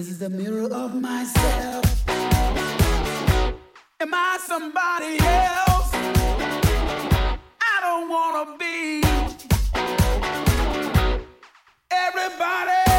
This is the mirror of myself. Am I somebody else? I don't wanna be everybody.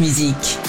Music.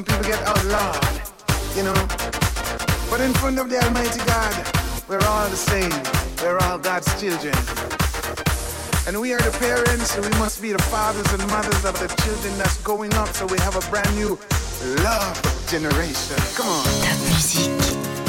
some people get outlawed, you know. But in front of the Almighty God, we're all the same. We're all God's children. And we are the parents, and we must be the fathers and mothers of the children that's going up, so we have a brand new love generation. Come on.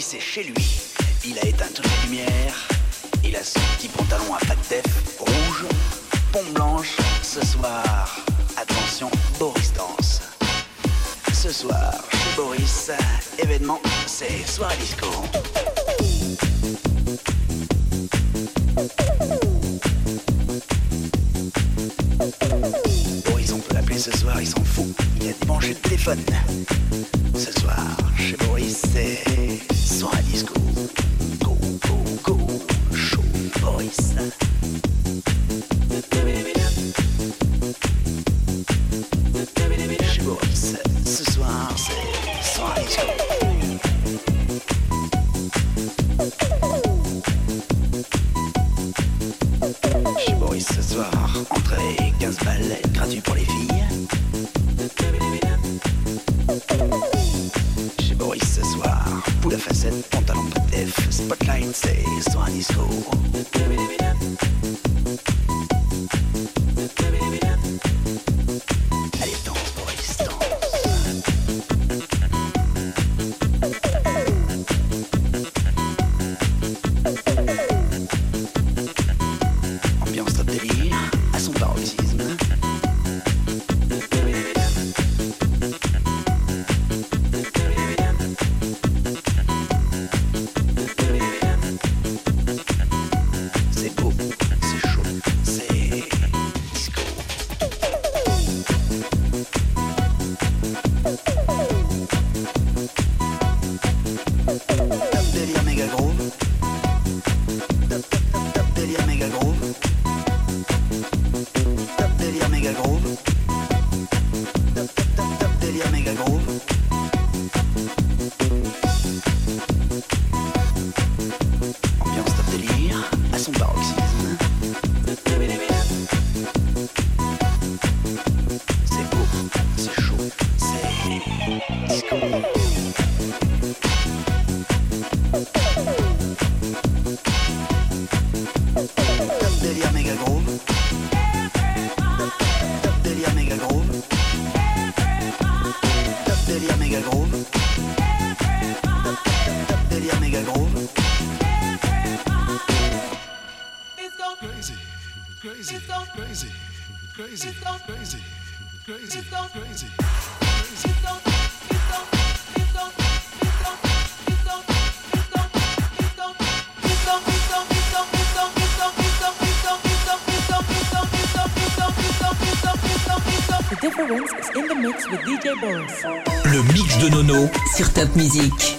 C'est chez lui. Ce soir, entrée 15 balles, gratuit pour les filles. Chez Boris ce soir, poule à facettes, pantalon de def, spotlight, c'est soir disco. Le mix de Nono sur Top Music.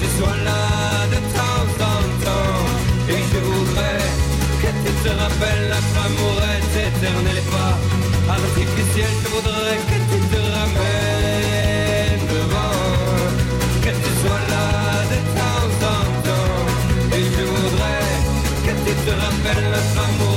tu sois là de temps en temps. Et je voudrais que tu te rappelles notre amour est éternel et pas artificiel. Je voudrais que tu te ramènes devant, que tu sois là de temps en temps. Et je voudrais que tu te rappelles notre amour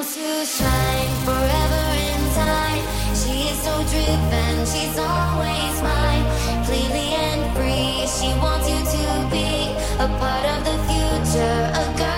wants to shine forever in time. She is so driven, she's always mine. Cleanly and free, she wants you to be a part of the future, a girl.